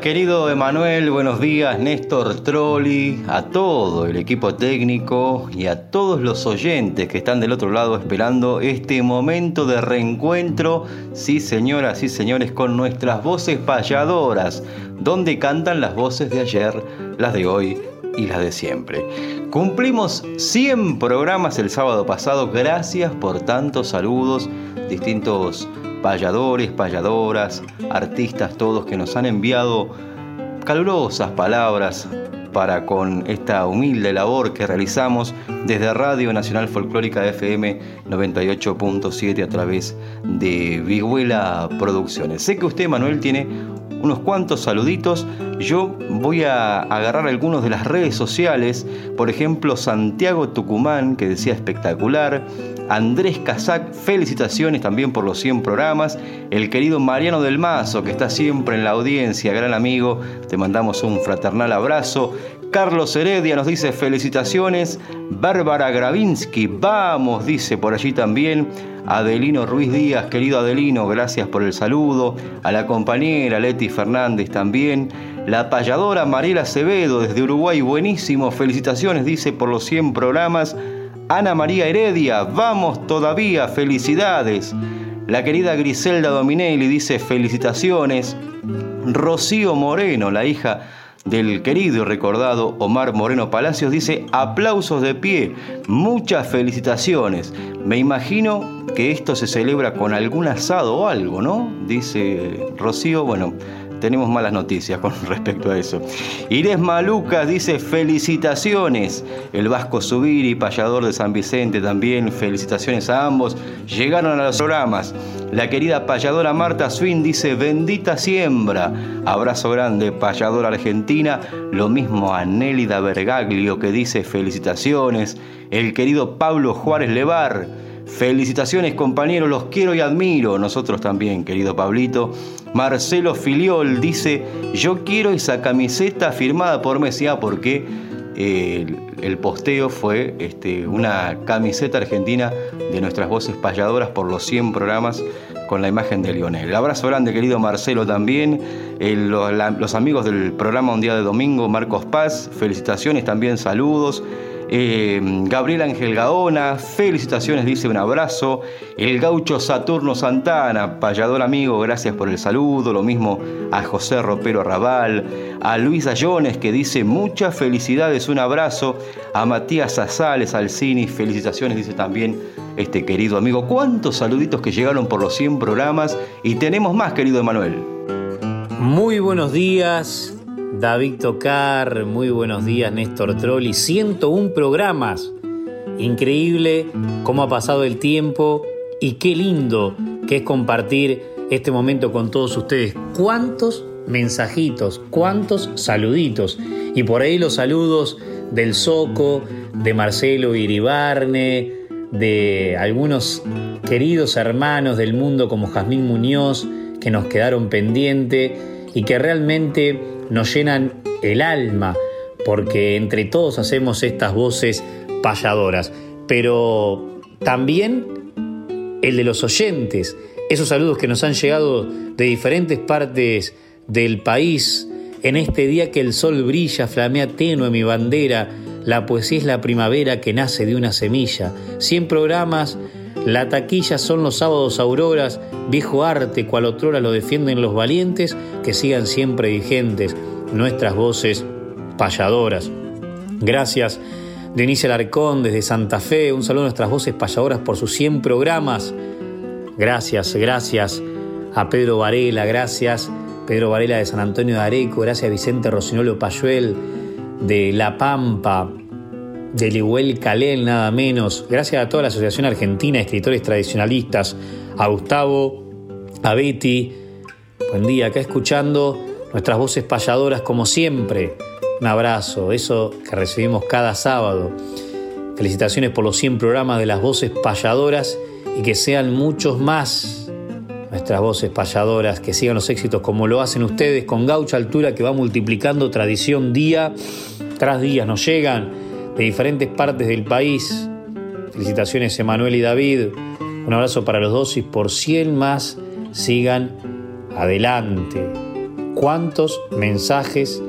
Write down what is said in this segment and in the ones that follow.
Querido Emanuel, buenos días, Néstor Trolli, a todo el equipo técnico y a todos los oyentes que están del otro lado esperando este momento de reencuentro, sí señoras y señores, con nuestras voces payadoras, donde cantan las voces de ayer, las de hoy y las de siempre. Cumplimos 100 programas el sábado pasado, gracias por tantos saludos, distintos payadores, payadoras, artistas, todos que nos han enviado calurosas palabras para con esta humilde labor que realizamos desde Radio Nacional Folclórica FM 98.7 a través de Viguela Producciones. Sé que usted, Manuel, tiene unos cuantos saluditos. Yo voy a agarrar algunos de las redes sociales, por ejemplo, Santiago Tucumán, que decía espectacular, Andrés Casac, felicitaciones también por los 100 programas, el querido Mariano del Mazo, que está siempre en la audiencia, gran amigo, te mandamos un fraternal abrazo, Carlos Heredia nos dice felicitaciones. Bárbara Gravinsky, vamos, dice por allí también. Adelino Ruiz Díaz, querido Adelino, gracias por el saludo. A la compañera Leti Fernández también. La payadora Mariela Acevedo desde Uruguay, buenísimo. Felicitaciones, dice, por los 100 programas. Ana María Heredia, vamos todavía, felicidades. La querida Griselda Dominelli dice felicitaciones. Rocío Moreno, la hija del querido y recordado Omar Moreno Palacios dice aplausos de pie, muchas felicitaciones. Me imagino que esto se celebra con algún asado o algo, ¿no? Dice Rocío, bueno, tenemos malas noticias con respecto a eso. Irés Maluca dice felicitaciones. El Vasco Subiri, payador de San Vicente también, felicitaciones a ambos. Llegaron a los programas. La querida payadora Marta Swin dice bendita siembra. Abrazo grande, payadora argentina. Lo mismo a Nélida Bergaglio que dice felicitaciones. El querido Pablo Juárez Levar. Felicitaciones compañeros, los quiero y admiro. Nosotros también, querido Pablito. Marcelo Filiol dice, yo quiero esa camiseta firmada por Messi, ah, porque el, posteo fue este, una camiseta argentina de nuestras voces payadoras por los 100 programas con la imagen de Lionel. El abrazo grande, querido Marcelo, también. Los amigos del programa Un Día de Domingo, Marcos Paz, felicitaciones, también saludos. Eh, Gabriel Ángel Gaona, felicitaciones, dice un abrazo. El gaucho Saturno Santana, payador amigo, gracias por el saludo. Lo mismo a José Ropero Raval, a Luis Ayones que dice muchas felicidades, un abrazo. A Matías Azales Alcini, felicitaciones, dice también este querido amigo. ¿Cuántos saluditos que llegaron por los 100 programas? Y tenemos más, querido Emanuel. Muy buenos días, David Tocar, muy buenos días Néstor Trolli, 101 programas. Increíble cómo ha pasado el tiempo y qué lindo que es compartir este momento con todos ustedes. ¿Cuántos mensajitos, cuántos saluditos? Y por ahí los saludos del Soco, de Marcelo Iribarne, de algunos queridos hermanos del mundo como Jazmín Muñoz, que nos quedaron pendientes y que realmente nos llenan el alma, porque entre todos hacemos estas voces payadoras, pero también el de los oyentes, esos saludos que nos han llegado de diferentes partes del país, en este día que el sol brilla, flamea tenue mi bandera, la poesía es la primavera que nace de una semilla. 100 programas, la taquilla son los sábados auroras, viejo arte, cual otrora lo defienden los valientes, que sigan siempre vigentes nuestras voces payadoras. Gracias, Denise Alarcón desde Santa Fe, un saludo a nuestras voces payadoras por sus 100 programas. Gracias, gracias a Pedro Varela, gracias Pedro Varela de San Antonio de Areco, gracias a Vicente Rocinolo Payuel de La Pampa, de Lihuel Calel, nada menos. Gracias a toda la Asociación Argentina de Escritores Tradicionalistas, a Gustavo, a Betty. Buen día, acá escuchando nuestras voces payadoras como siempre. Un abrazo, eso que recibimos cada sábado. Felicitaciones por los 100 programas de las voces payadoras y que sean muchos más nuestras voces payadoras, que sigan los éxitos como lo hacen ustedes con gaucha altura que va multiplicando tradición día tras día. Nos llegan de diferentes partes del país. Felicitaciones Emanuel y David. Un abrazo para los dos y por 100 más sigan adelante. ¿Cuántos mensajes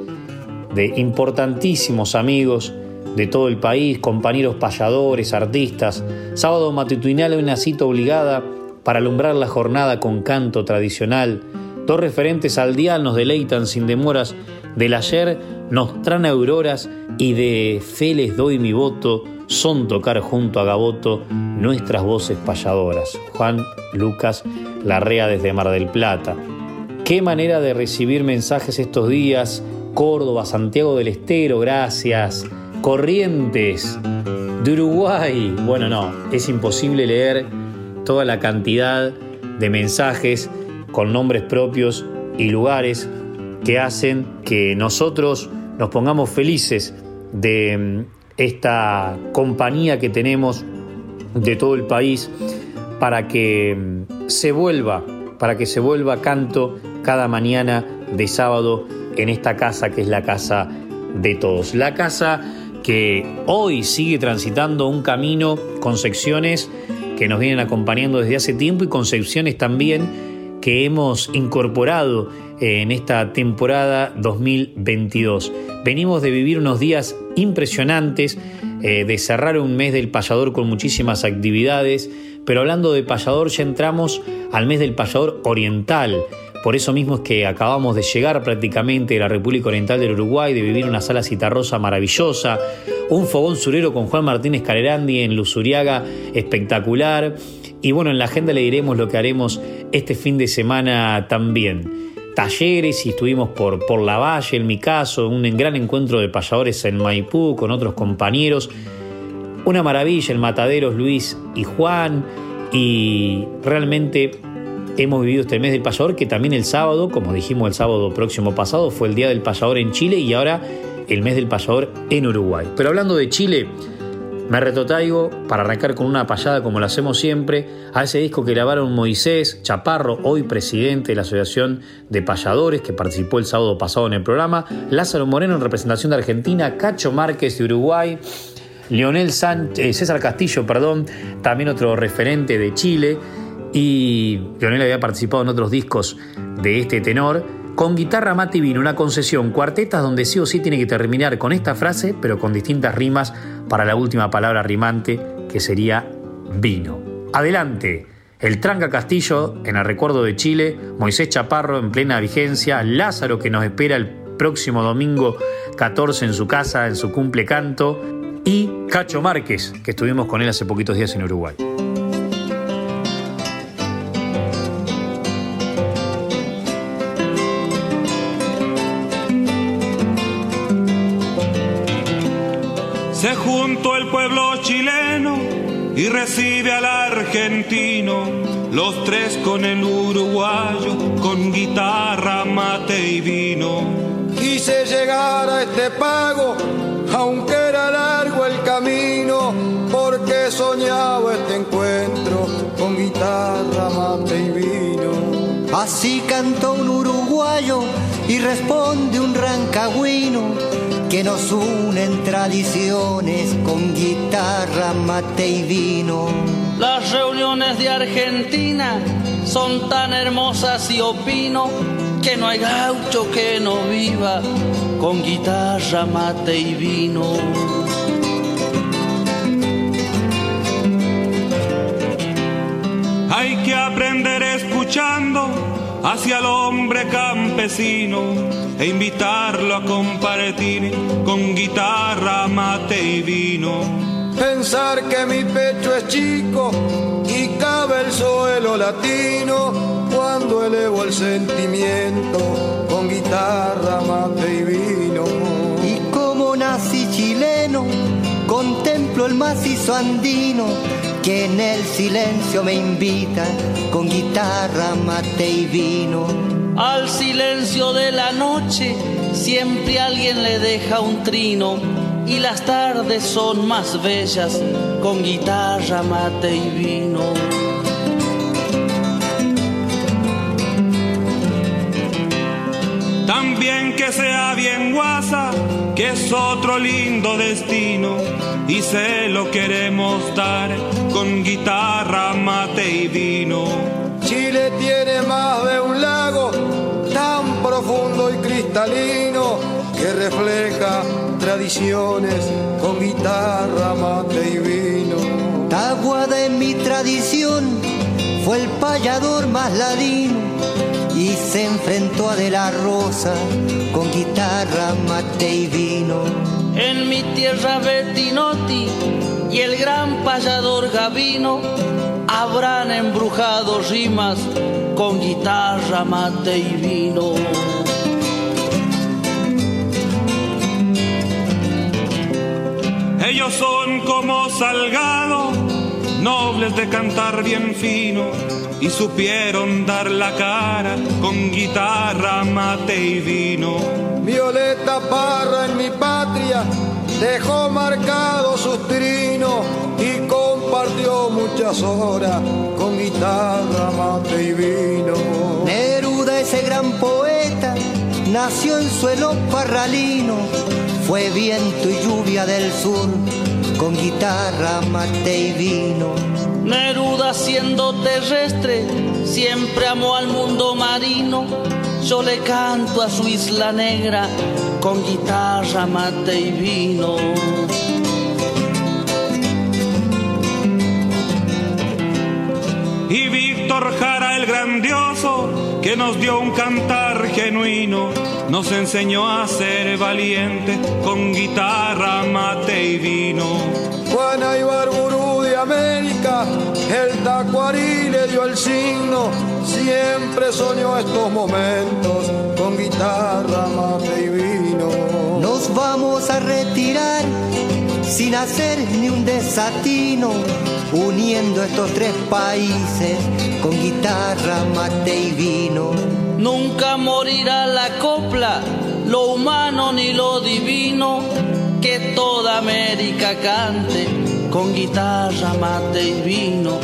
de importantísimos amigos de todo el país, compañeros payadores, artistas? Sábado matutinal una cita obligada para alumbrar la jornada con canto tradicional. Dos referentes al dial nos deleitan sin demoras. Del ayer nos traen auroras y de fe les doy mi voto. Son tocar junto a Gaboto nuestras voces payadoras. Juan Lucas Larrea desde Mar del Plata. Qué manera de recibir mensajes estos días. Córdoba, Santiago del Estero, gracias. Corrientes, de Uruguay. Bueno, no, es imposible leer toda la cantidad de mensajes con nombres propios y lugares que hacen que nosotros nos pongamos felices de mm, esta compañía que tenemos de todo el país para que mm, se vuelva, para que se vuelva canto cada mañana de sábado en esta casa que es la casa de todos. La casa que hoy sigue transitando un camino con secciones que nos vienen acompañando desde hace tiempo y concepciones también que hemos incorporado eh, en esta temporada 2022. Venimos de vivir unos días impresionantes, eh, de cerrar un mes del payador con muchísimas actividades, pero hablando de payador ya entramos al mes del payador oriental. Por eso mismo es que acabamos de llegar prácticamente de la República Oriental del Uruguay, de vivir una sala citarrosa maravillosa, un fogón surero con Juan Martínez Calerandi en Luzuriaga espectacular. Y bueno, en la agenda le diremos lo que haremos este fin de semana también. Talleres y estuvimos por, por La Valle, en mi caso, un gran encuentro de payadores en Maipú con otros compañeros. Una maravilla el Mataderos Luis y Juan y realmente hemos vivido este mes del payador que también el sábado, como dijimos el sábado próximo pasado, fue el Día del Payador en Chile y ahora el mes del payador en Uruguay. Pero hablando de Chile, me retotaigo para arrancar con una payada como lo hacemos siempre a ese disco que grabaron Moisés Chaparro, hoy presidente de la Asociación de Payadores, que participó el sábado pasado en el programa, Lázaro Moreno en representación de Argentina, Cacho Márquez de Uruguay, Leonel Sánchez, eh, César Castillo, perdón, también otro referente de Chile, y Leonel había participado en otros discos de este tenor con guitarra mate y vino, una concesión, cuartetas donde sí o sí tiene que terminar con esta frase, pero con distintas rimas para la última palabra rimante, que sería vino. Adelante, el Tranca Castillo en el recuerdo de Chile, Moisés Chaparro en plena vigencia, Lázaro que nos espera el próximo domingo 14 en su casa, en su cumple canto, y Cacho Márquez, que estuvimos con él hace poquitos días en Uruguay. El pueblo chileno y recibe al argentino, los tres con el uruguayo, con guitarra, mate y vino. Quise llegar a este pago, aunque era largo el camino, porque soñaba este encuentro con guitarra, mate y vino. Así cantó un uruguayo y responde un rancagüino que nos unen tradiciones con guitarra, mate y vino. Las reuniones de Argentina son tan hermosas y opino que no hay gaucho que no viva con guitarra, mate y vino. Hay que aprender escuchando hacia el hombre campesino e invitarlo a compartir con guitarra, mate y vino. Pensar que mi pecho es chico y cabe el suelo latino cuando elevo el sentimiento con guitarra, mate y vino. Y como nací chileno, contemplo el macizo andino que en el silencio me invita con guitarra, mate y vino. Al silencio de la noche siempre alguien le deja un trino y las tardes son más bellas con guitarra, mate y vino. También que sea bien guasa, que es otro lindo destino y se lo queremos dar con guitarra, mate y vino. Chile tiene más de un lago profundo y cristalino que refleja tradiciones con guitarra, mate y vino. Taguada en mi tradición fue el payador más ladino y se enfrentó a De la Rosa con guitarra, mate y vino. En mi tierra Bettinotti y el gran payador Gavino habrán embrujado rimas con guitarra, mate y vino. Ellos son como Salgado, nobles de cantar bien fino, y supieron dar la cara con guitarra, mate y vino. Violeta Parra en mi patria dejó marcado sus trinos muchas horas con guitarra, mate y vino. Neruda, ese gran poeta, nació en suelo parralino, fue viento y lluvia del sur, con guitarra, mate y vino. Neruda siendo terrestre, siempre amó al mundo marino. Yo le canto a su isla negra con guitarra, mate y vino. Víctor Jara el grandioso, que nos dio un cantar genuino, nos enseñó a ser valientes con guitarra, mate y vino. Juana Ibarburú de América, el tacuarí le dio el signo, siempre soñó estos momentos con guitarra, mate y vino. Nos vamos a retirar sin hacer ni un desatino, uniendo estos tres países con guitarra, mate y vino. Nunca morirá la copla, lo humano ni lo divino, que toda América cante con guitarra, mate y vino.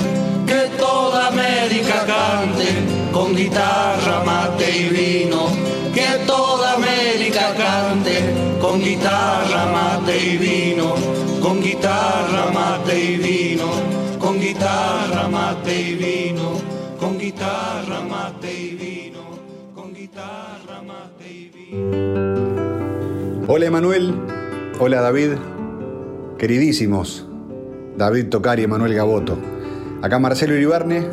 Que toda América cante con guitarra, mate y vino. Que toda América cante con guitarra, mate y vino. Con guitarra, mate y vino. Con guitarra, mate y vino. Con guitarra, mate y vino. Con guitarra, mate y vino. Hola Emanuel, hola David, queridísimos David Tocar y Emanuel Gaboto. Acá Marcelo Iribarne,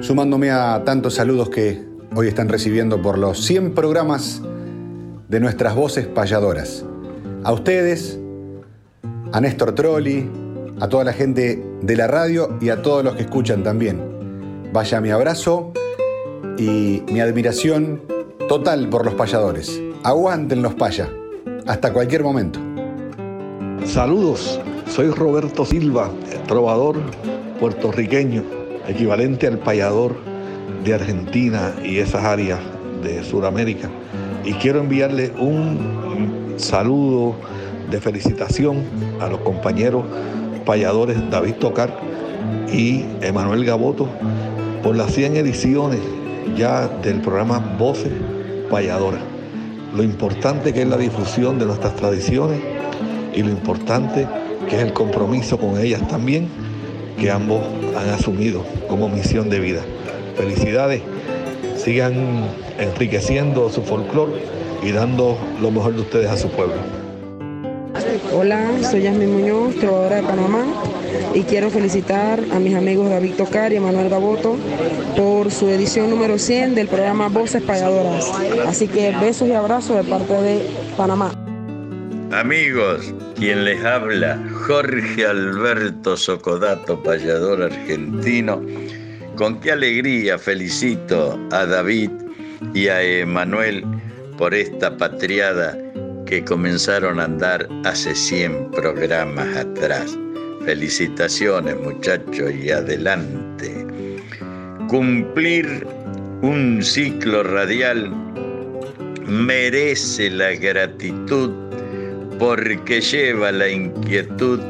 sumándome a tantos saludos que hoy están recibiendo por los 100 programas de nuestras voces payadoras. A ustedes, a Néstor Trolli, a toda la gente de la radio y a todos los que escuchan también. Vaya mi abrazo y mi admiración total por los payadores. Aguanten los payas, hasta cualquier momento. Saludos, soy Roberto Silva, trovador puertorriqueño, equivalente al payador de Argentina y esas áreas de Sudamérica. Y quiero enviarle un saludo de felicitación a los compañeros payadores David Tocar y Emanuel Gaboto por las 100 ediciones ya del programa Voces Payadoras. Lo importante que es la difusión de nuestras tradiciones y lo importante que es el compromiso con ellas también que ambos han asumido como misión de vida. Felicidades, sigan enriqueciendo su folclore y dando lo mejor de ustedes a su pueblo. Hola, soy Yasmin Muñoz, trovadora de Panamá. y quiero felicitar a mis amigos David Tocar y Manuel Gaboto por su edición número 100 del programa Voces Payadoras. Así que besos y abrazos de parte de Panamá. Amigos, quien les habla, Jorge Alberto Socodato, payador argentino. Con qué alegría felicito a David y a Emanuel por esta patriada que comenzaron a andar hace 100 programas atrás. Felicitaciones muchachos y adelante. Cumplir un ciclo radial merece la gratitud porque lleva la inquietud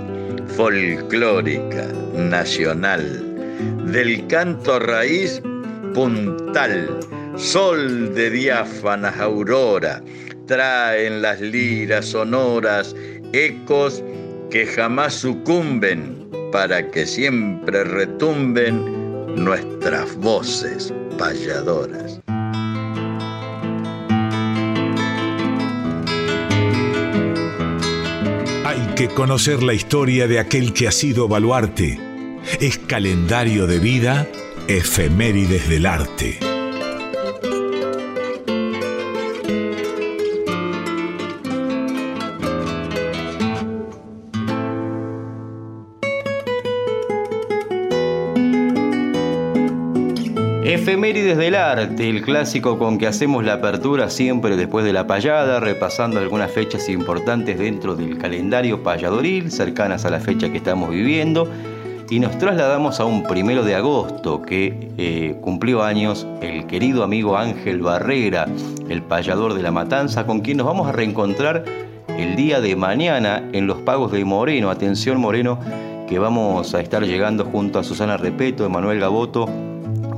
folclórica nacional del canto raíz puntal, sol de diáfanas aurora, traen las liras sonoras ecos que jamás sucumben para que siempre retumben nuestras voces payadoras. Hay que conocer la historia de aquel que ha sido baluarte. Es calendario de vida, efemérides del arte. Efemérides del arte, el clásico con que hacemos la apertura siempre después de la payada, repasando algunas fechas importantes dentro del calendario payadoril, cercanas a la fecha que estamos viviendo. Y nos trasladamos a un primero de agosto que eh, cumplió años el querido amigo Ángel Barrera, el payador de la Matanza, con quien nos vamos a reencontrar el día de mañana en los pagos de Moreno. Atención Moreno, que vamos a estar llegando junto a Susana Repeto, Emanuel Gaboto,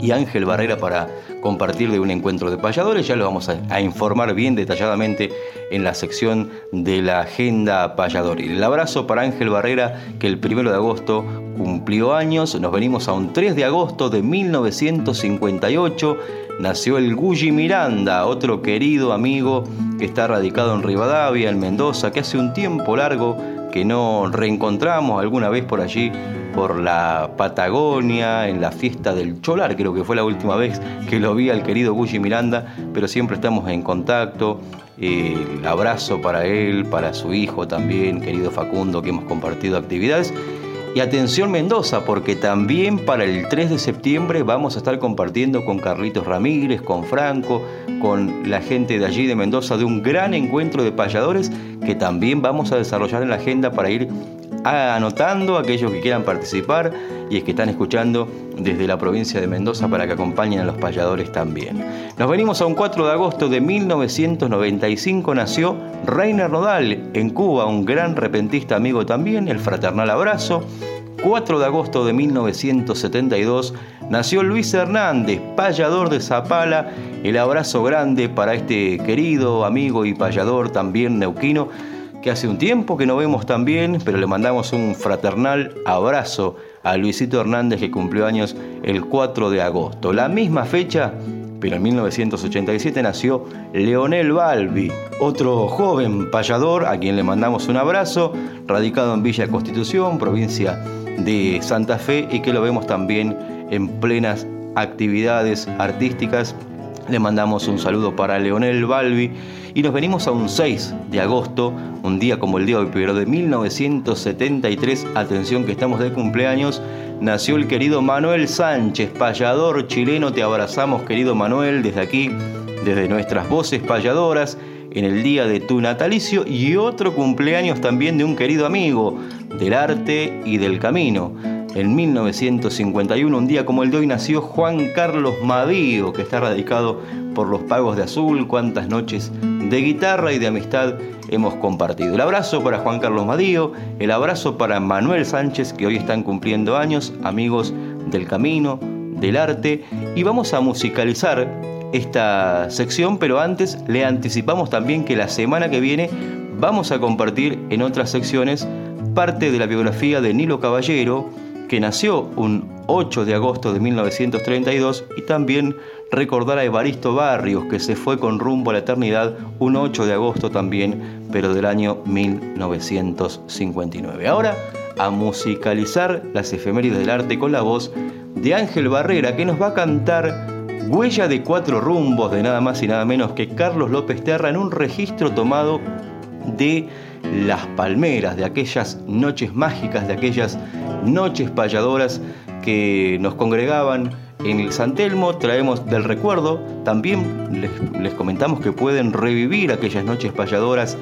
y Ángel Barrera para compartir de un encuentro de payadores. Ya lo vamos a, informar bien detalladamente en la sección de la agenda payadoril. El abrazo para Ángel Barrera que el primero de agosto cumplió años. Nos venimos a un 3 de agosto de 1958. Nació el Gulli Miranda, otro querido amigo que está radicado en Rivadavia, en Mendoza, que hace un tiempo largo que no reencontramos alguna vez por allí por la Patagonia, en la fiesta del Cholar, creo que fue la última vez que lo vi al querido Gulli Miranda, pero siempre estamos en contacto. el abrazo para él, para su hijo también, querido Facundo, que hemos compartido actividades. Y atención Mendoza, porque también para el 3 de septiembre vamos a estar compartiendo con Carlitos Ramírez, con Franco, con la gente de allí de Mendoza, de un gran encuentro de payadores que también vamos a desarrollar en la agenda para ir anotando aquellos que quieran participar y es que están escuchando desde la provincia de Mendoza para que acompañen a los payadores también. Nos venimos a un 4 de agosto de 1995 nació Reiner Nodal en Cuba, un gran repentista amigo también, el fraternal abrazo. 4 de agosto de 1972 nació Luis Hernández, payador de Zapala. El abrazo grande para este querido amigo y payador también neuquino que hace un tiempo que no vemos tan bien, pero le mandamos un fraternal abrazo a Luisito Hernández que cumplió años el 4 de agosto. La misma fecha, pero en 1987 nació Leonel Balbi, otro joven payador a quien le mandamos un abrazo, radicado en Villa Constitución, provincia de Santa Fe, y que lo vemos también en plenas actividades artísticas. Le mandamos un saludo para Leonel Balbi y nos venimos a un 6 de agosto, un día como el día de hoy, pero de 1973, atención que estamos de cumpleaños, nació el querido Manuel Sánchez, payador chileno, te abrazamos querido Manuel desde aquí, desde nuestras voces payadoras, en el día de tu natalicio y otro cumpleaños también de un querido amigo del arte y del camino. En 1951, un día como el de hoy, nació Juan Carlos Madío, que está radicado por los pagos de azul, cuántas noches de guitarra y de amistad hemos compartido. El abrazo para Juan Carlos Madío, el abrazo para Manuel Sánchez, que hoy están cumpliendo años, amigos del camino, del arte, y vamos a musicalizar esta sección, pero antes le anticipamos también que la semana que viene vamos a compartir en otras secciones parte de la biografía de Nilo Caballero, que nació un 8 de agosto de 1932, y también recordar a Evaristo Barrios, que se fue con rumbo a la eternidad un 8 de agosto también, pero del año 1959. Ahora a musicalizar las efemérides del arte con la voz de Ángel Barrera, que nos va a cantar Huella de cuatro rumbos de nada más y nada menos que Carlos López Terra en un registro tomado de las palmeras, de aquellas noches mágicas, de aquellas noches payadoras que nos congregaban en el San Telmo. Traemos del recuerdo, también les, comentamos que pueden revivir aquellas noches payadoras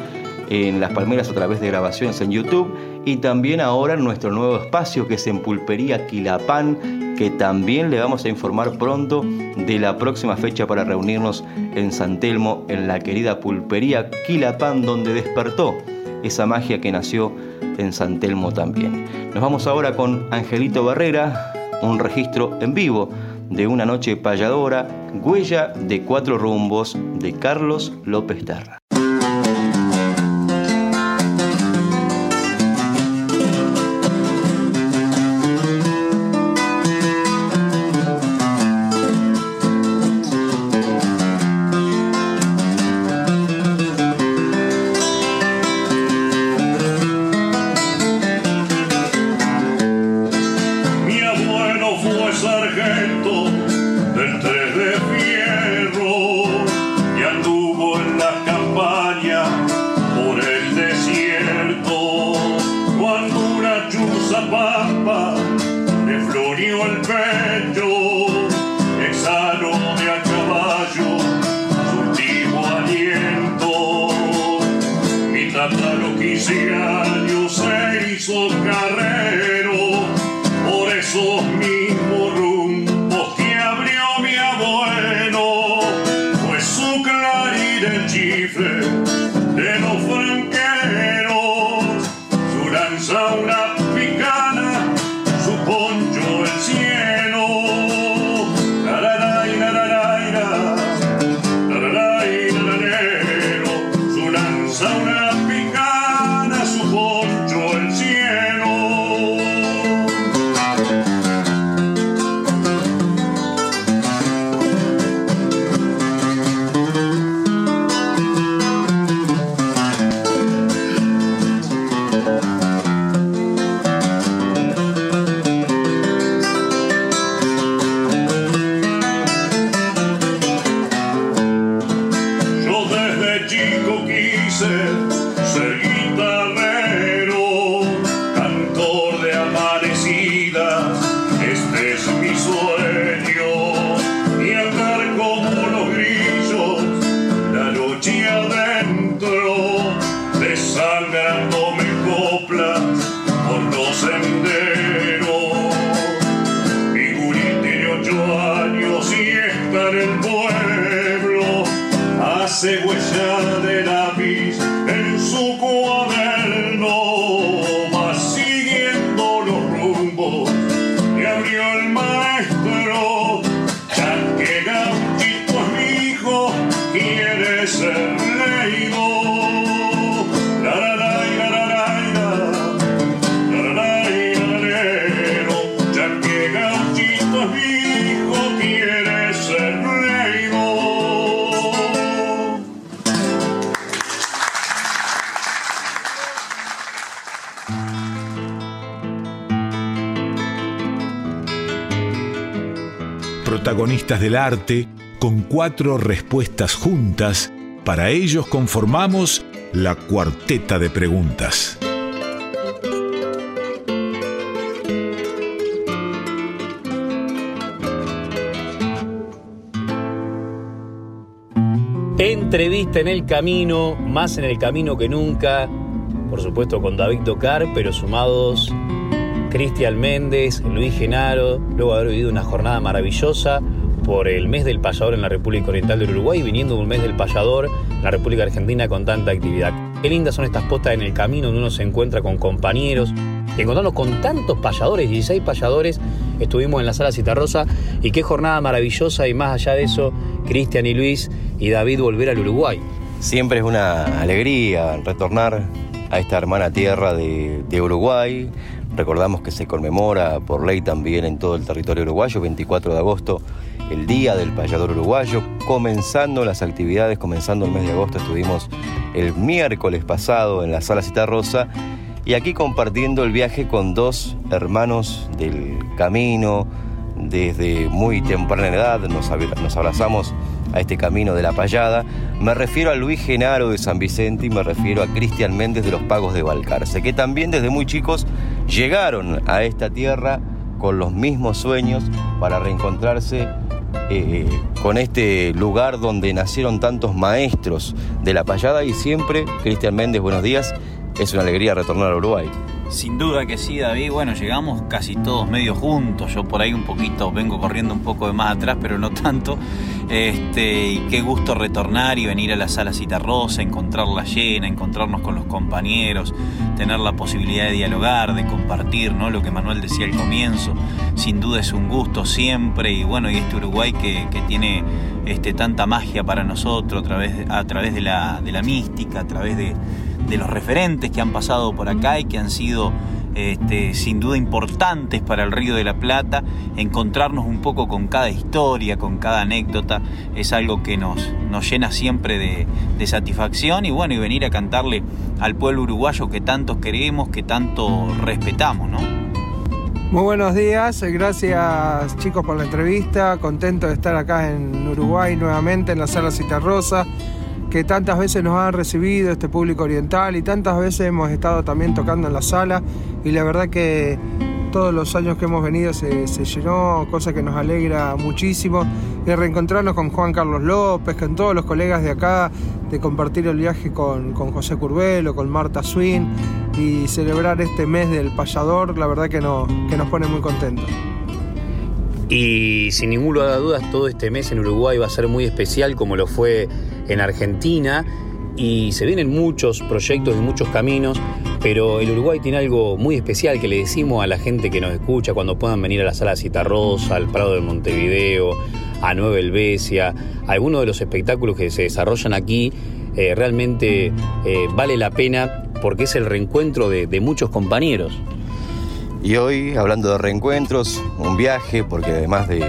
en Las Palmeras a través de grabaciones en YouTube y también ahora nuestro nuevo espacio que es en Pulpería Quilapán, que también le vamos a informar pronto de la próxima fecha para reunirnos en San Telmo, en la querida Pulpería Quilapán, donde despertó esa magia que nació en San Telmo también. Nos vamos ahora con Angelito Barrera, un registro en vivo de una noche payadora, huella de cuatro rumbos de Carlos López Terra. Protagonistas del arte, con cuatro respuestas juntas, para ellos conformamos la cuarteta de preguntas. Entrevista en el camino, más en el camino que nunca, por supuesto con David Tocar, pero sumados Cristian Méndez, Luis Genaro, luego haber vivido una jornada maravillosa por el mes del payador en la República Oriental del Uruguay, viniendo un mes del payador en la República Argentina con tanta actividad. Qué lindas son estas postas en el camino donde uno se encuentra con compañeros, encontrarnos con tantos payadores, 16 payadores, estuvimos en la sala Citarrosa y qué jornada maravillosa y más allá de eso, Cristian y Luis y David volver al Uruguay. Siempre es una alegría retornar a esta hermana tierra de Uruguay, Recordamos que se conmemora por ley también en todo el territorio uruguayo, 24 de agosto, el Día del Payador Uruguayo. Comenzando las actividades, comenzando el mes de agosto, estuvimos el miércoles pasado en la Sala Cita Rosa y aquí compartiendo el viaje con dos hermanos del camino. Desde muy temprana edad nos, nos abrazamos a este camino de la payada. Me refiero a Luis Genaro de San Vicente y me refiero a Cristian Méndez de los Pagos de Balcarce, que también desde muy chicos llegaron a esta tierra con los mismos sueños para reencontrarse eh, con este lugar donde nacieron tantos maestros de la payada. Y siempre, Cristian Méndez, buenos días, es una alegría retornar a Uruguay. Sin duda que sí, David. Bueno, llegamos casi todos medio juntos. Yo por ahí un poquito vengo corriendo un poco de más atrás, pero no tanto. Este, y qué gusto retornar y venir a la sala Citarrosa, encontrarla llena, encontrarnos con los compañeros, tener la posibilidad de dialogar, de compartir, ¿no? Lo que Manuel decía al comienzo. Sin duda es un gusto siempre. Y bueno, y este Uruguay que, tiene este, tanta magia para nosotros a través, a través de, la, de la mística, a través de de los referentes que han pasado por acá y que han sido este, sin duda importantes para el Río de la Plata, encontrarnos un poco con cada historia, con cada anécdota, es algo que nos, nos llena siempre de, satisfacción y bueno, y venir a cantarle al pueblo uruguayo que tanto queremos, que tanto respetamos, ¿no? Muy buenos días, gracias chicos por la entrevista, contento de estar acá en Uruguay nuevamente en la sala Citarrosa que tantas veces nos han recibido este público oriental y tantas veces hemos estado también tocando en la sala y la verdad que todos los años que hemos venido se, llenó, cosa que nos alegra muchísimo. Y reencontrarnos con Juan Carlos López, con todos los colegas de acá, de compartir el viaje con, José Curvelo, con Marta Swin y celebrar este mes del payador, la verdad que, que nos pone muy contentos. Y sin ninguna duda todo este mes en Uruguay va a ser muy especial como lo fue en Argentina y se vienen muchos proyectos y muchos caminos, pero el Uruguay tiene algo muy especial que le decimos a la gente que nos escucha cuando puedan venir a la sala Citarrosa, al Prado de Montevideo, a Nueva Helvecia, algunos de los espectáculos que se desarrollan aquí eh, realmente eh, vale la pena porque es el reencuentro de muchos compañeros. Y hoy, hablando de reencuentros, un viaje, porque además de,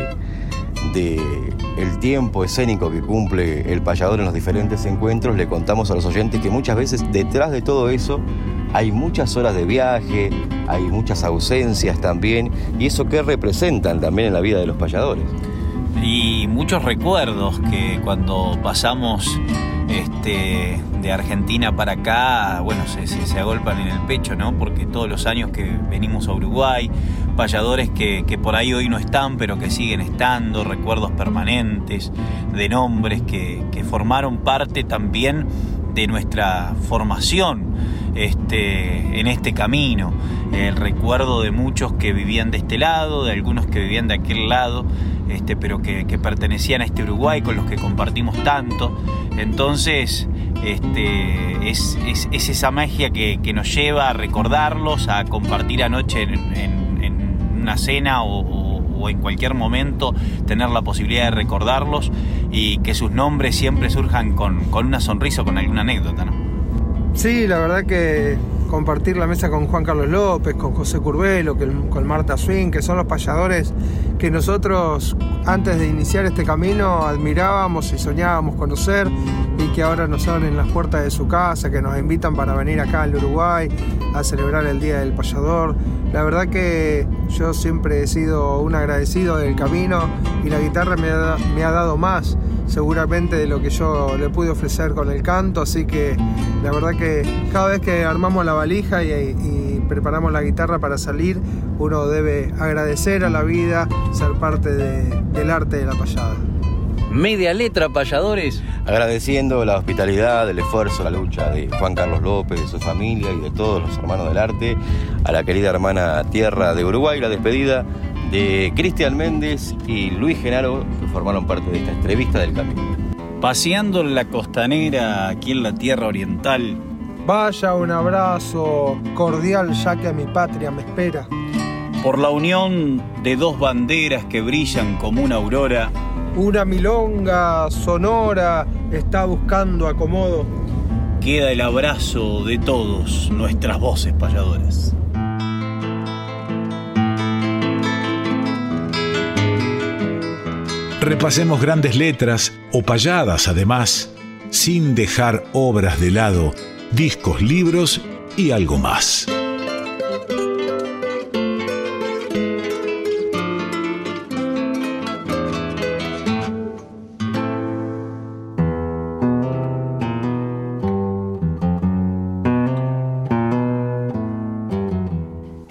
el tiempo escénico que cumple el payador en los diferentes encuentros, le contamos a los oyentes que muchas veces detrás de todo eso hay muchas horas de viaje, hay muchas ausencias también, y eso qué representan también en la vida de los payadores. Y muchos recuerdos que cuando pasamos este, de Argentina para acá, bueno, se, se, agolpan en el pecho, ¿no? Porque todos los años que venimos a Uruguay, payadores que, por ahí hoy no están, pero que siguen estando, recuerdos permanentes de nombres que, formaron parte también de nuestra formación este, en este camino. El recuerdo de muchos que vivían de este lado, de algunos que vivían de aquel lado, este, pero que, pertenecían a este Uruguay con los que compartimos tanto. Entonces, este, es, esa magia que, nos lleva a recordarlos, a compartir anoche en, una cena o, en cualquier momento tener la posibilidad de recordarlos y que sus nombres siempre surjan con, una sonrisa o con alguna anécdota. ¿no? Sí, la verdad que compartir la mesa con Juan Carlos López, con José Curvelo, con Marta Swing, que son los payadores que nosotros antes de iniciar este camino admirábamos y soñábamos conocer y que ahora nos abren las puertas de su casa, que nos invitan para venir acá al Uruguay a celebrar el Día del Payador. La verdad que yo siempre he sido un agradecido del camino y la guitarra me ha dado más seguramente de lo que yo le pude ofrecer con el canto, así que la verdad que cada vez que armamos la valija y, preparamos la guitarra para salir, uno debe agradecer a la vida, ser parte del arte de la payada. Media letra, payadores. Agradeciendo la hospitalidad, el esfuerzo, la lucha de Juan Carlos López, de su familia y de todos los hermanos del arte, a la querida hermana Tierra de Uruguay, la despedida de Cristian Méndez y Luis Genaro, que formaron parte de esta entrevista del camino. Paseando en la costanera, aquí en la tierra oriental. Vaya un abrazo cordial ya que a mi patria me espera. Por la unión de dos banderas que brillan como una aurora. Una milonga sonora está buscando acomodo. Queda el abrazo de todos nuestras voces payadoras. repasemos grandes letras o payadas además, sin dejar obras de lado, discos, libros y algo más.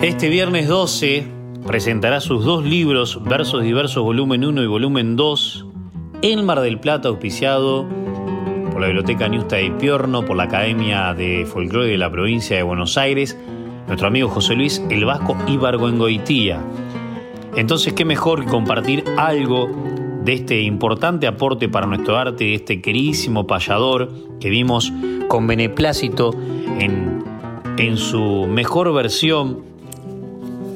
Este viernes 12 presentará sus dos libros, Versos Diversos Volumen 1 y Volumen 2, en Mar del Plata, auspiciado por la Biblioteca Niusta de Piorno, por la Academia de Folclore de la provincia de Buenos Aires, nuestro amigo José Luis El Vasco Ibargoengoitía. Entonces, qué mejor que compartir algo de este importante aporte para nuestro arte, de este queridísimo payador que vimos con beneplácito en, en su mejor versión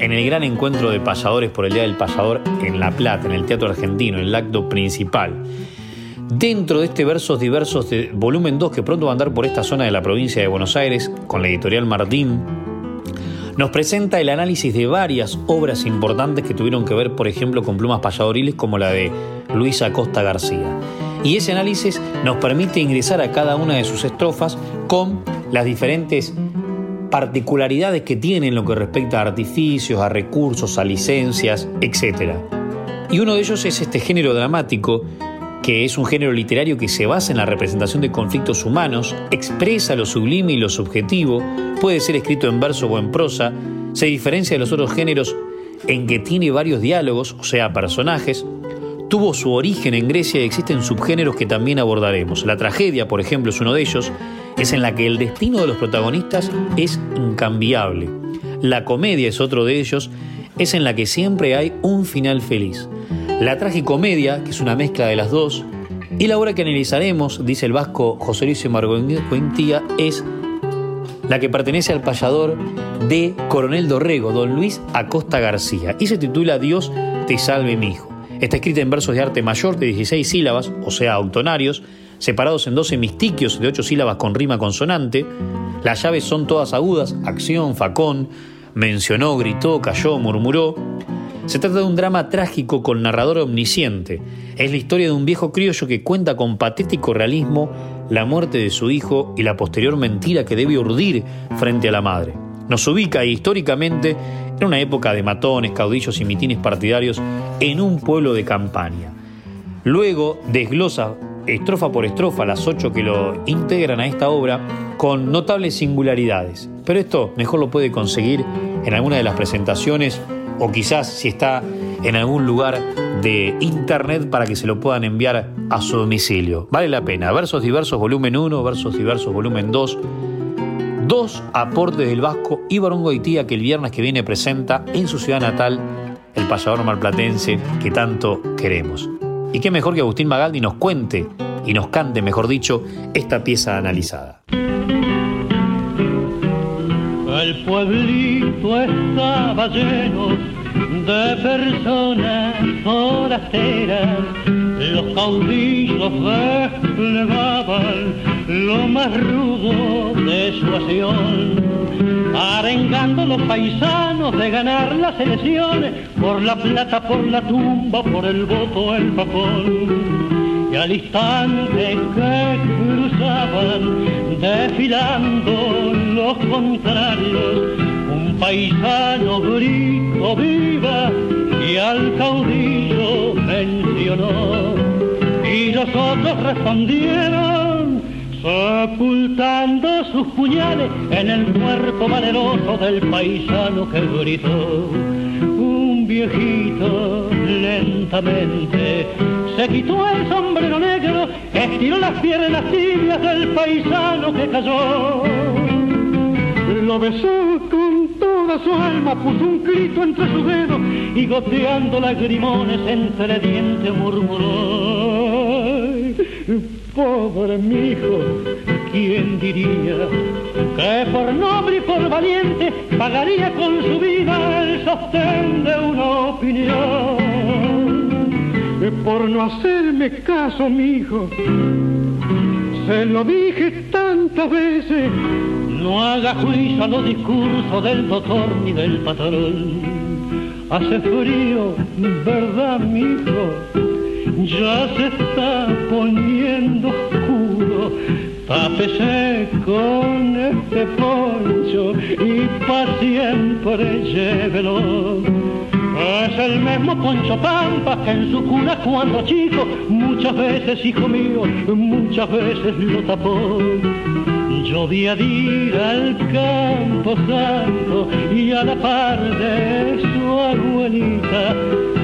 en el gran encuentro de payadores por el Día del Payador en La Plata, en el Teatro Argentino, en el acto principal. Dentro de este Versos Diversos de volumen 2, que pronto va a andar por esta zona de la provincia de Buenos Aires, con la editorial Martín, nos presenta el análisis de varias obras importantes que tuvieron que ver, por ejemplo, con plumas payadoriles como la de Luisa Costa García. Y ese análisis nos permite ingresar a cada una de sus estrofas con las diferentes particularidades que tienen en lo que respecta a artificios, a recursos, a licencias, etc. Y uno de ellos es este género dramático, que es un género literario que se basa en la representación de conflictos humanos, expresa lo sublime y lo subjetivo, puede ser escrito en verso o en prosa, se diferencia de los otros géneros en que tiene varios diálogos, o sea, personajes, tuvo su origen en Grecia y existen subgéneros que también abordaremos. La tragedia, por ejemplo, es uno de ellos, es en la que el destino de los protagonistas es incambiable. La comedia es otro de ellos, es en la que siempre hay un final feliz. La tragicomedia, que es una mezcla de las dos, y la obra que analizaremos, dice el vasco José Luis Margoentía, es la que pertenece al payador de Coronel Dorrego, don Luis Acosta García, y se titula Dios te salve mi hijo. Está escrita en versos de arte mayor de 16 sílabas, o sea, autonarios, separados en 12 mistiquios de 8 sílabas con rima consonante. Las llaves son todas agudas, acción, facón, mencionó, gritó, cayó, murmuró. Se trata de un drama trágico con narrador omnisciente. Es la historia de un viejo criollo que cuenta con patético realismo la muerte de su hijo y la posterior mentira que debe urdir frente a la madre. Nos ubica históricamente en una época de matones, caudillos y mitines partidarios en un pueblo de campaña. Luego desglosa estrofa por estrofa las ocho que lo integran a esta obra con notables singularidades. Pero esto mejor lo puede conseguir en alguna de las presentaciones o quizás si está en algún lugar de internet para que se lo puedan enviar a su domicilio. Vale la pena. Versos diversos volumen 1, versos diversos volumen 2. Dos aportes del Vasco y Goitía que el viernes que viene presenta en su ciudad natal el payador malplatense que tanto queremos. Y qué mejor que Agustín Magaldi nos cuente y nos cante, mejor dicho, esta pieza analizada. El pueblito estaba lleno de personas forasteras, los caudillos desplegaban lo más rudo de su acción, arengando los paisanos de ganar las elecciones, por la plata, por la tumba, por el voto, el papón. Y al instante que cruzaban, desfilando los contrarios, un paisano grito viva y al caudillo mencionó. Y los otros respondieron, ocultando sus puñales en el cuerpo valeroso del paisano que gritó. Un viejito lentamente se quitó el sombrero negro, estiró las piernas tibias del paisano que cayó. Lo besó con toda su alma, puso un grito entre sus dedos y goteando lagrimones entre dientes murmuró pobre mi hijo, ¿quién diría que por noble y por valiente pagaría con su vida el sostén de una opinión? Por no hacerme caso, mi hijo, se lo dije tantas veces, no haga juicio a los discursos del doctor ni del patrón. Hace frío, ¿verdad, mi hijo? Ya se está poniendo oscuro. Tápese con este poncho y para siempre llévelo. Es el mismo Poncho Pampa que en su cuna cuando chico, muchas veces, hijo mío, muchas veces lo tapó. Yo vi a ir al campo santo y a la par de su abuelita,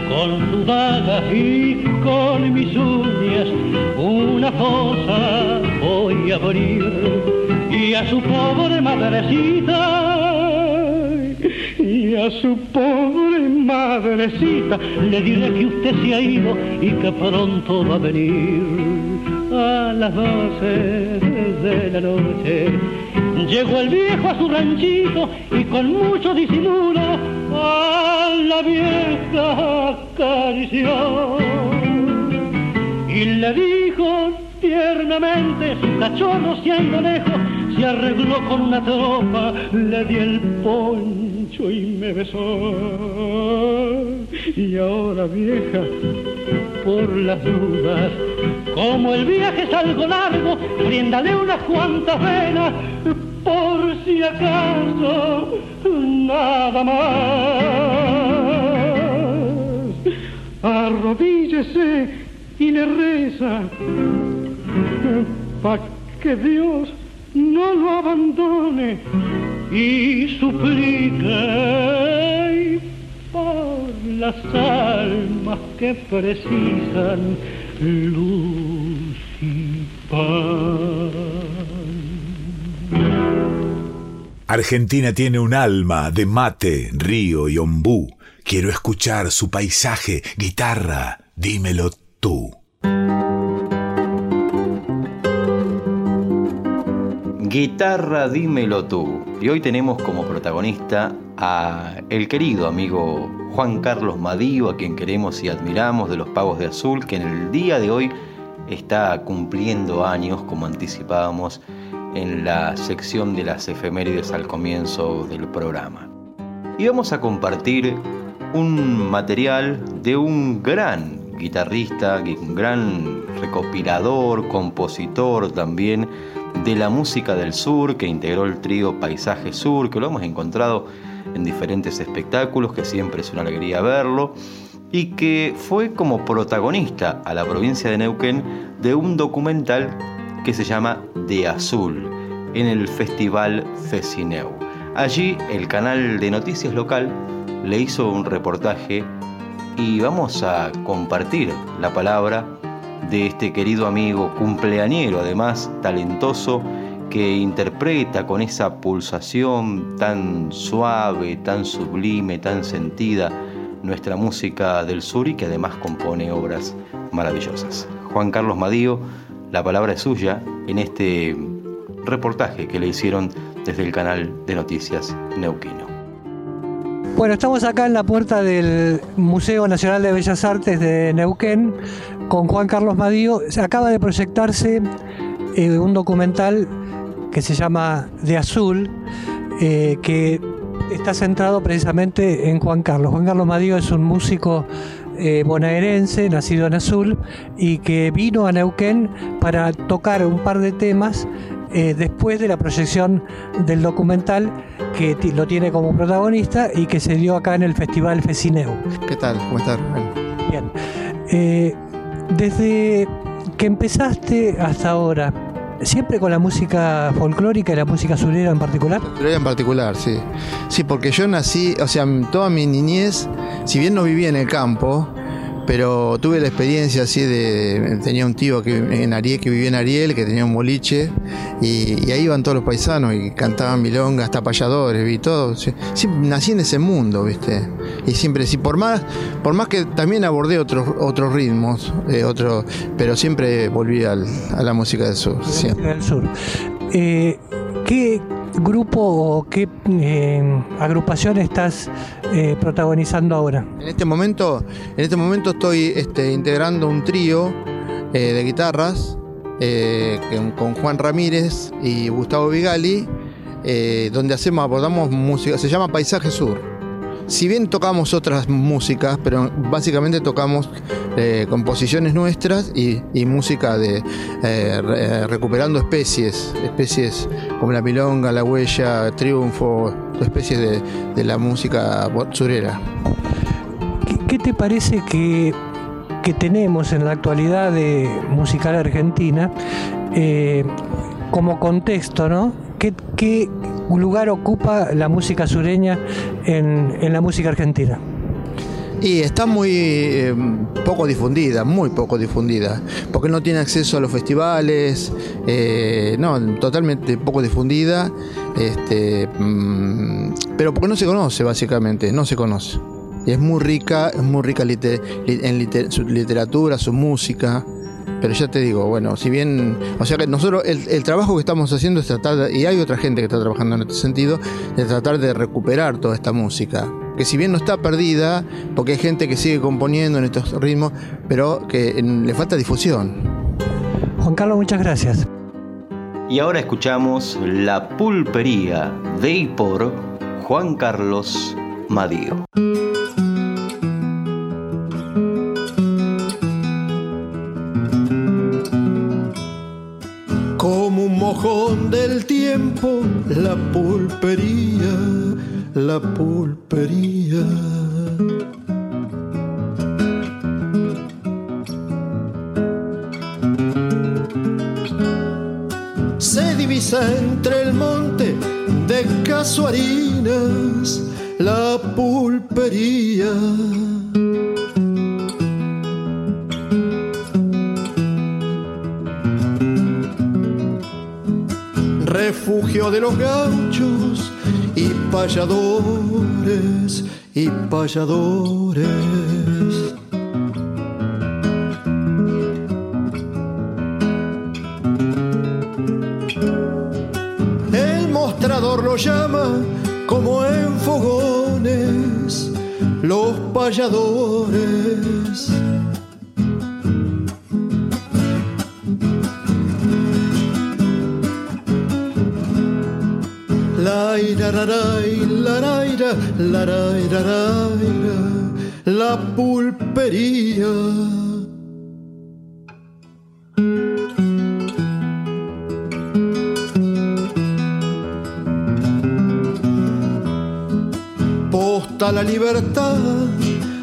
con su daga y con mis uñas, una fosa voy a abrir y a su pobre madrecita y a su pobre madrecita le diré que usted se ha ido y que pronto va a venir a las doce de la noche. Llegó el viejo a su ranchito y con mucho disimulo a la vieja acarició y le dijo tiernamente cachorro siendo lejos se arregló con una tropa, le di el poncho y me besó. Y ahora vieja, por las dudas, como el viaje es algo largo, bríndale unas cuantas venas, por si acaso, nada más. Arrodíllese y le reza, pa' que Dios no lo abandone y suplique por las almas que precisan luz y paz. Argentina tiene un alma de mate, río y ombú. Quiero escuchar su paisaje, guitarra, dímelo tú. Guitarra, dímelo tú. Y hoy tenemos como protagonista a el querido amigo Juan Carlos Madío, a quien queremos y admiramos de los Pagos de Azul, que en el día de hoy está cumpliendo años, como anticipábamos en la sección de las efemérides al comienzo del programa. Y vamos a compartir un material de un gran guitarrista, un gran recopilador, compositor también de la música del sur que integró el trío Paisaje Sur, que lo hemos encontrado en diferentes espectáculos, que siempre es una alegría verlo, y que fue como protagonista a la provincia de Neuquén de un documental que se llama De Azul, en el Festival Fesineu. Allí el canal de noticias local le hizo un reportaje y vamos a compartir la palabra de este querido amigo cumpleañero, además talentoso, que interpreta con esa pulsación tan suave, tan sublime, tan sentida nuestra música del sur y que además compone obras maravillosas. Juan Carlos Madío, la palabra es suya en este reportaje que le hicieron desde el canal de noticias Neuquino. Bueno, estamos acá en la puerta del Museo Nacional de Bellas Artes de Neuquén con Juan Carlos Madío. Acaba de proyectarse eh, un documental que se llama De Azul, eh, que está centrado precisamente en Juan Carlos. Juan Carlos Madío es un músico eh, bonaerense, nacido en Azul, y que vino a Neuquén para tocar un par de temas después de la proyección del documental que lo tiene como protagonista y que se dio acá en el Festival Fecineu. ¿Qué tal? ¿Cómo estás? Bien. Eh, desde que empezaste hasta ahora, ¿siempre con la música folclórica y la música surera en particular? Surera en particular, sí. Sí, porque yo nací, o sea, toda mi niñez, si bien no vivía en el campo, pero tuve la experiencia así de. Tenía un tío que, en Ariel que vivía en Ariel, que tenía un boliche, y, ahí iban todos los paisanos y cantaban milongas, hasta payadores, vi todo. Nací en ese mundo, ¿viste? Y siempre, sí, por más, por más que también abordé otros, otros ritmos, eh, pero siempre volví a la música del sur. Del sur. Eh, ¿Qué grupo o qué eh, agrupación estás eh, protagonizando ahora? En este momento, en este momento estoy este, integrando un trío eh, de guitarras con Juan Ramírez y Gustavo Vigali, donde hacemos, abordamos música, se llama Paisaje Sur. Si bien tocamos otras músicas, pero básicamente tocamos eh, composiciones nuestras y, música de eh, recuperando especies, especies como la milonga, la huella, triunfo, especies de, la música surera. ¿Qué, te parece que, tenemos en la actualidad de musical argentina? Eh, como contexto, ¿no? ¿Qué, qué lugar ocupa la música sureña en, en la música argentina? Y está muy eh, poco difundida, muy poco difundida, porque no tiene acceso a los festivales, eh, no, totalmente poco difundida, este, mm, pero porque no se conoce básicamente, no se conoce. Y es muy rica, es muy rica en liter- su literatura, su música. Pero ya te digo, bueno, si bien, o sea que nosotros el, el trabajo que estamos haciendo es tratar, de- y hay otra gente que está trabajando en este sentido, de tratar de recuperar toda esta música. Que si bien no está perdida, porque hay gente que sigue componiendo en estos ritmos, pero que en- le falta difusión. Juan Carlos, muchas gracias. Y ahora escuchamos La Pulpería de y por Juan Carlos Madío. Como un mojón del tiempo, la pulpería, la pulpería. Se divisa entre el monte de casuarinas, la pulpería. Refugio de los gauchos y payadores y payadores. El mostrador lo llama como en fogones los payadores. La pulpería. Posta la libertad,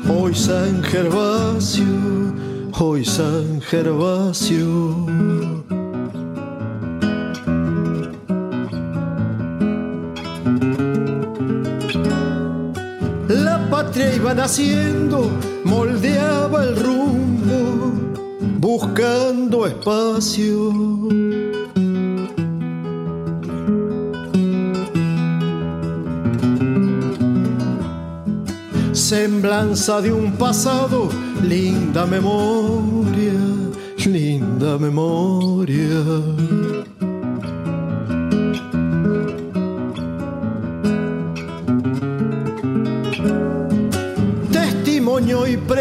hoy San Gervasio, hoy San Gervasio. Iba naciendo, moldeaba el rumbo, buscando espacio. Semblanza de un pasado, linda memoria, linda memoria.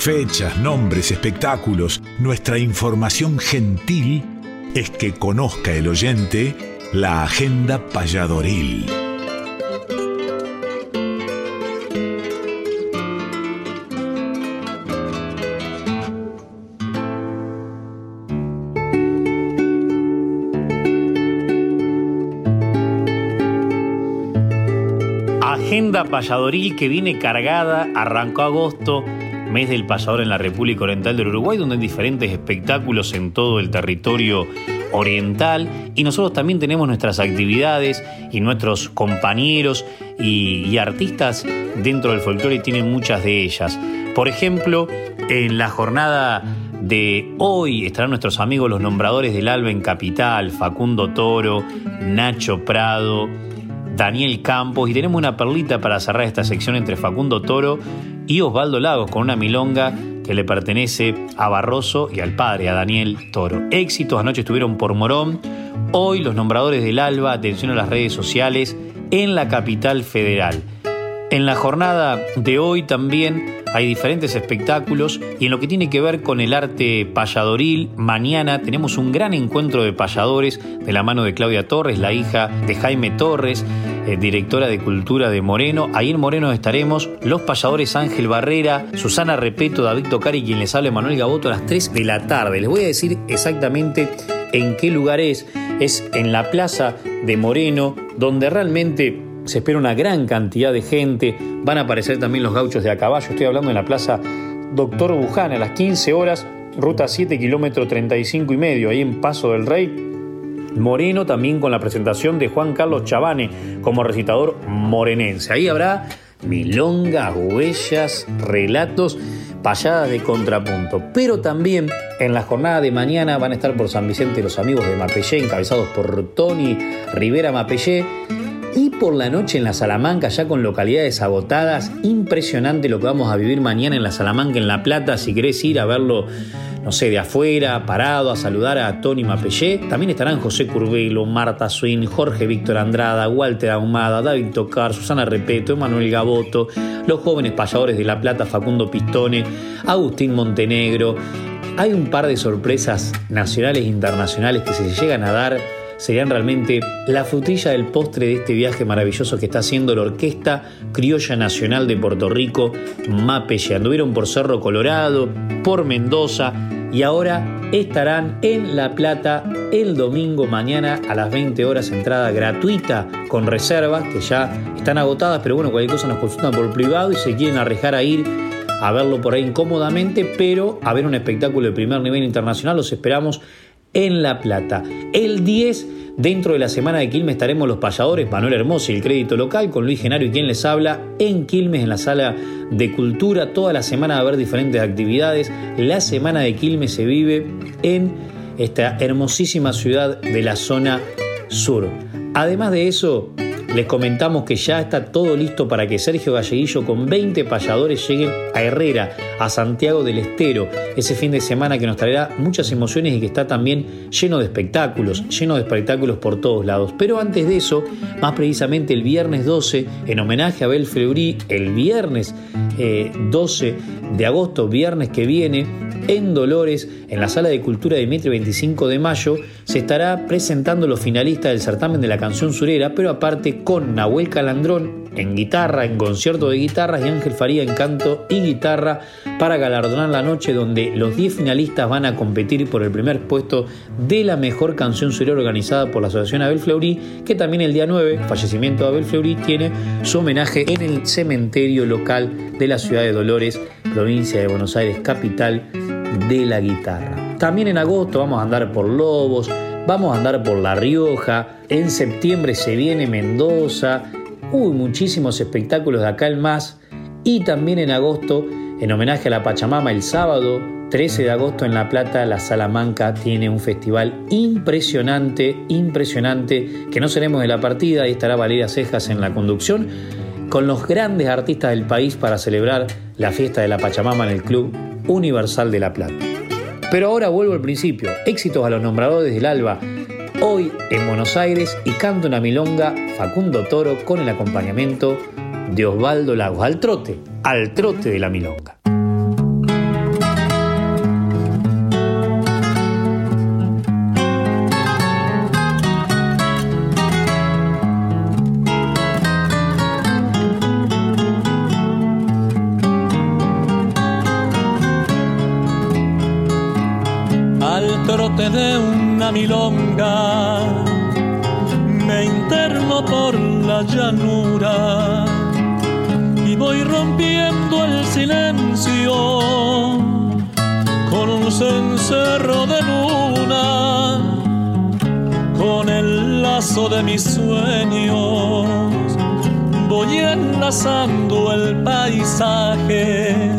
Fechas, nombres, espectáculos, nuestra información gentil es que conozca el oyente la agenda payadoril. Agenda payadoril que viene cargada, arrancó agosto, mes del payador en la República Oriental del Uruguay, donde hay diferentes espectáculos en todo el territorio oriental y nosotros también tenemos nuestras actividades y nuestros compañeros y, y artistas dentro del folclore tienen muchas de ellas. Por ejemplo, en la jornada de hoy estarán nuestros amigos los nombradores del Alba en Capital, Facundo Toro, Nacho Prado, Daniel Campos y tenemos una perlita para cerrar esta sección entre Facundo Toro y Osvaldo Lagos con una milonga que le pertenece a Barroso y al padre, a Daniel Toro. Éxitos anoche estuvieron por Morón, hoy los nombradores del Alba, atención a las redes sociales, en la capital federal. En la jornada de hoy también hay diferentes espectáculos y en lo que tiene que ver con el arte payadoril, mañana tenemos un gran encuentro de payadores de la mano de Claudia Torres, la hija de Jaime Torres, eh, directora de Cultura de Moreno. Ahí en Moreno estaremos los payadores Ángel Barrera, Susana Repeto, David Tocari, quien les habla Manuel Gaboto a las 3 de la tarde. Les voy a decir exactamente en qué lugar es. Es en la plaza de Moreno, donde realmente se espera una gran cantidad de gente, van a aparecer también los gauchos de a caballo, estoy hablando en la plaza Doctor Buján a las 15 horas, ruta 7, kilómetro 35 y medio, ahí en Paso del Rey. Moreno también con la presentación de Juan Carlos Chavane como recitador morenense. Ahí habrá milongas, huellas, relatos, payadas de contrapunto. Pero también en la jornada de mañana van a estar por San Vicente los amigos de Mapellé, encabezados por Tony Rivera Mapellé y por la noche en la Salamanca, ya con localidades agotadas, impresionante lo que vamos a vivir mañana en la Salamanca, en La Plata. Si querés ir a verlo, no sé, de afuera, parado, a saludar a Tony Mapellé, también estarán José Curvelo, Marta Swin, Jorge Víctor Andrada, Walter Ahumada, David Tocar, Susana Repeto, Emanuel Gaboto, los jóvenes payadores de La Plata, Facundo Pistone, Agustín Montenegro. Hay un par de sorpresas nacionales e internacionales que se llegan a dar serían realmente la frutilla del postre de este viaje maravilloso que está haciendo la Orquesta Criolla Nacional de Puerto Rico, Mapelle. Anduvieron por Cerro Colorado, por Mendoza y ahora estarán en La Plata el domingo mañana a las 20 horas, entrada gratuita con reservas que ya están agotadas, pero bueno, cualquier cosa nos consultan por privado y se quieren arrejar a ir a verlo por ahí incómodamente, pero a ver un espectáculo de primer nivel internacional, los esperamos en La Plata. El 10, dentro de la semana de Quilmes, estaremos los payadores Manuel Hermoso y el crédito local con Luis Genario y quien les habla en Quilmes, en la sala de cultura. Toda la semana va a haber diferentes actividades. La semana de Quilmes se vive en esta hermosísima ciudad de la zona sur. Además de eso, les comentamos que ya está todo listo para que Sergio Galleguillo con 20 payadores lleguen a Herrera, a Santiago del Estero, ese fin de semana que nos traerá muchas emociones y que está también lleno de espectáculos, lleno de espectáculos por todos lados. Pero antes de eso, más precisamente el viernes 12, en homenaje a Abel Fleury, el viernes 12 eh, de agosto, viernes que viene, en Dolores, en la Sala de Cultura de Mitre 25 de mayo, se estará presentando los finalistas del certamen de la canción surera, pero aparte con Nahuel Calandrón en guitarra, en concierto de guitarras y Ángel Faría en canto y guitarra para galardonar la noche donde los 10 finalistas van a competir por el primer puesto de la mejor canción surera organizada por la Asociación Abel Fleury, que también el día 9, fallecimiento de Abel Fleury, tiene su homenaje en el cementerio local de la ciudad de Dolores, provincia de Buenos Aires, capital de la guitarra. También en agosto vamos a andar por Lobos, vamos a andar por La Rioja, en septiembre se viene Mendoza, uy, muchísimos espectáculos de acá el más, y también en agosto, en homenaje a la Pachamama, el sábado 13 de agosto en La Plata, la Salamanca tiene un festival impresionante, impresionante, que no seremos de la partida y estará Valeria Cejas en la conducción, con los grandes artistas del país para celebrar la fiesta de la Pachamama en el Club Universal de La Plata. Pero ahora vuelvo al principio, éxitos a los nombradores del Alba, hoy en Buenos Aires y canto una milonga Facundo Toro con el acompañamiento de Osvaldo Lagos, al trote, al trote de la milonga. De una milonga, me interno por la llanura y voy rompiendo el silencio con un cencerro de luna, con el lazo de mis sueños, voy enlazando el paisaje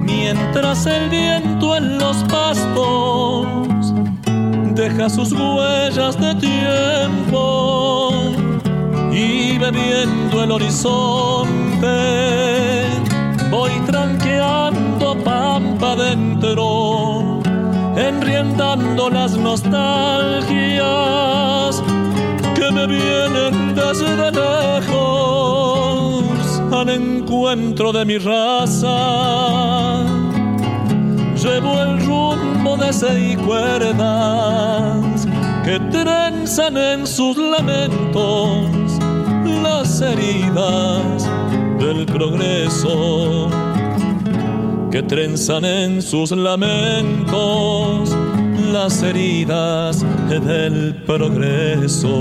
mientras el viento en los pastos deja sus huellas de tiempo y bebiendo el horizonte voy tranqueando pampa dentro, enriendando las nostalgias que me vienen desde lejos al encuentro de mi raza. Llevo el seis cuerdas que trenzan en sus lamentos las heridas del progreso, que trenzan en sus lamentos las heridas del progreso.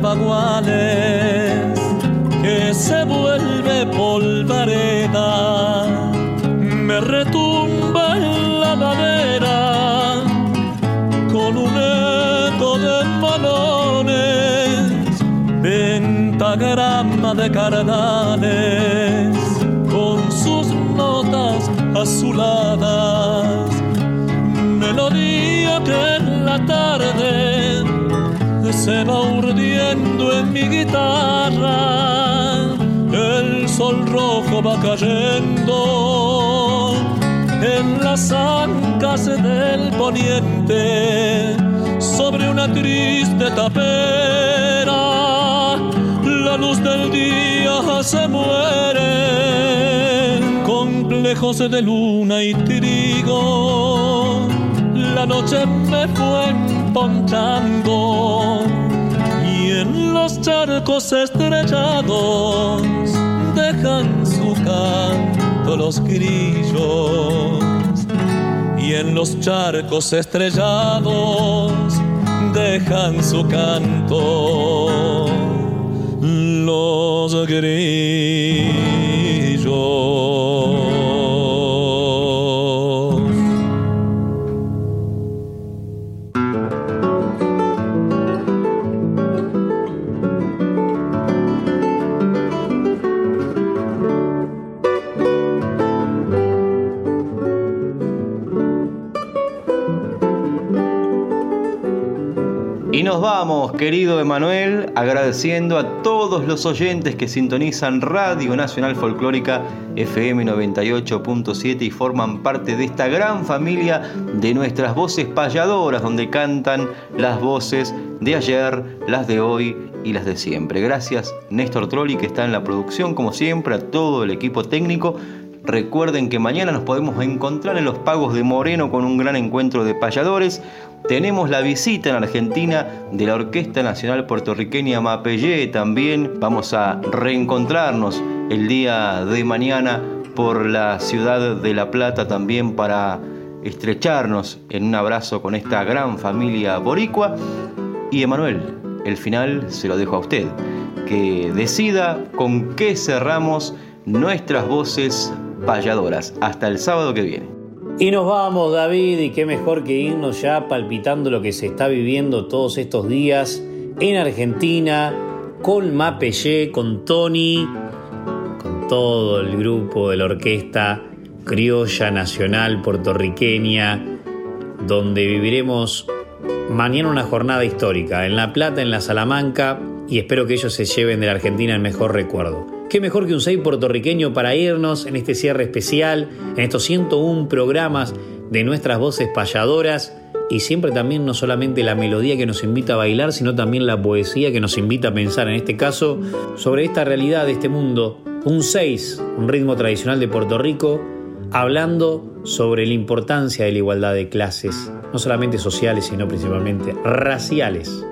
Baguales que se vuelve polvareda, me retumba en la madera con un eco de malones, pentagrama de carnales con sus notas azuladas, en mi guitarra, el sol rojo va cayendo en las ancas del poniente, sobre una triste tapera, la luz del día se muere, complejos de luna y trigo, la noche me fue en los charcos estrellados dejan su canto los grillos y en los charcos estrellados dejan su canto los grillos. Vamos, querido Emanuel, agradeciendo a todos los oyentes que sintonizan Radio Nacional Folclórica FM 98.7 y forman parte de esta gran familia de nuestras voces payadoras, donde cantan las voces de ayer, las de hoy y las de siempre. Gracias Néstor Trolli que está en la producción, como siempre, a todo el equipo técnico. Recuerden que mañana nos podemos encontrar en los Pagos de Moreno con un gran encuentro de payadores. Tenemos la visita en Argentina de la Orquesta Nacional Puertorriqueña Mapellé también. Vamos a reencontrarnos el día de mañana por la ciudad de La Plata también para estrecharnos en un abrazo con esta gran familia boricua. Y Emanuel, el final se lo dejo a usted, que decida con qué cerramos nuestras voces payadoras. Hasta el sábado que viene. Y nos vamos, David, y qué mejor que irnos ya palpitando lo que se está viviendo todos estos días en Argentina, con Mapellé, con Tony, con todo el grupo de la Orquesta Criolla Nacional Puertorriqueña, donde viviremos mañana una jornada histórica en La Plata, en la Salamanca, y espero que ellos se lleven de la Argentina el mejor recuerdo. Qué mejor que un 6 puertorriqueño para irnos en este cierre especial, en estos 101 programas de nuestras voces payadoras y siempre también no solamente la melodía que nos invita a bailar, sino también la poesía que nos invita a pensar, en este caso, sobre esta realidad de este mundo. Un 6, un ritmo tradicional de Puerto Rico, hablando sobre la importancia de la igualdad de clases, no solamente sociales, sino principalmente raciales.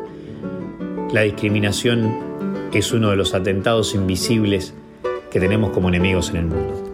La discriminación es uno de los atentados invisibles que tenemos como enemigos en el mundo.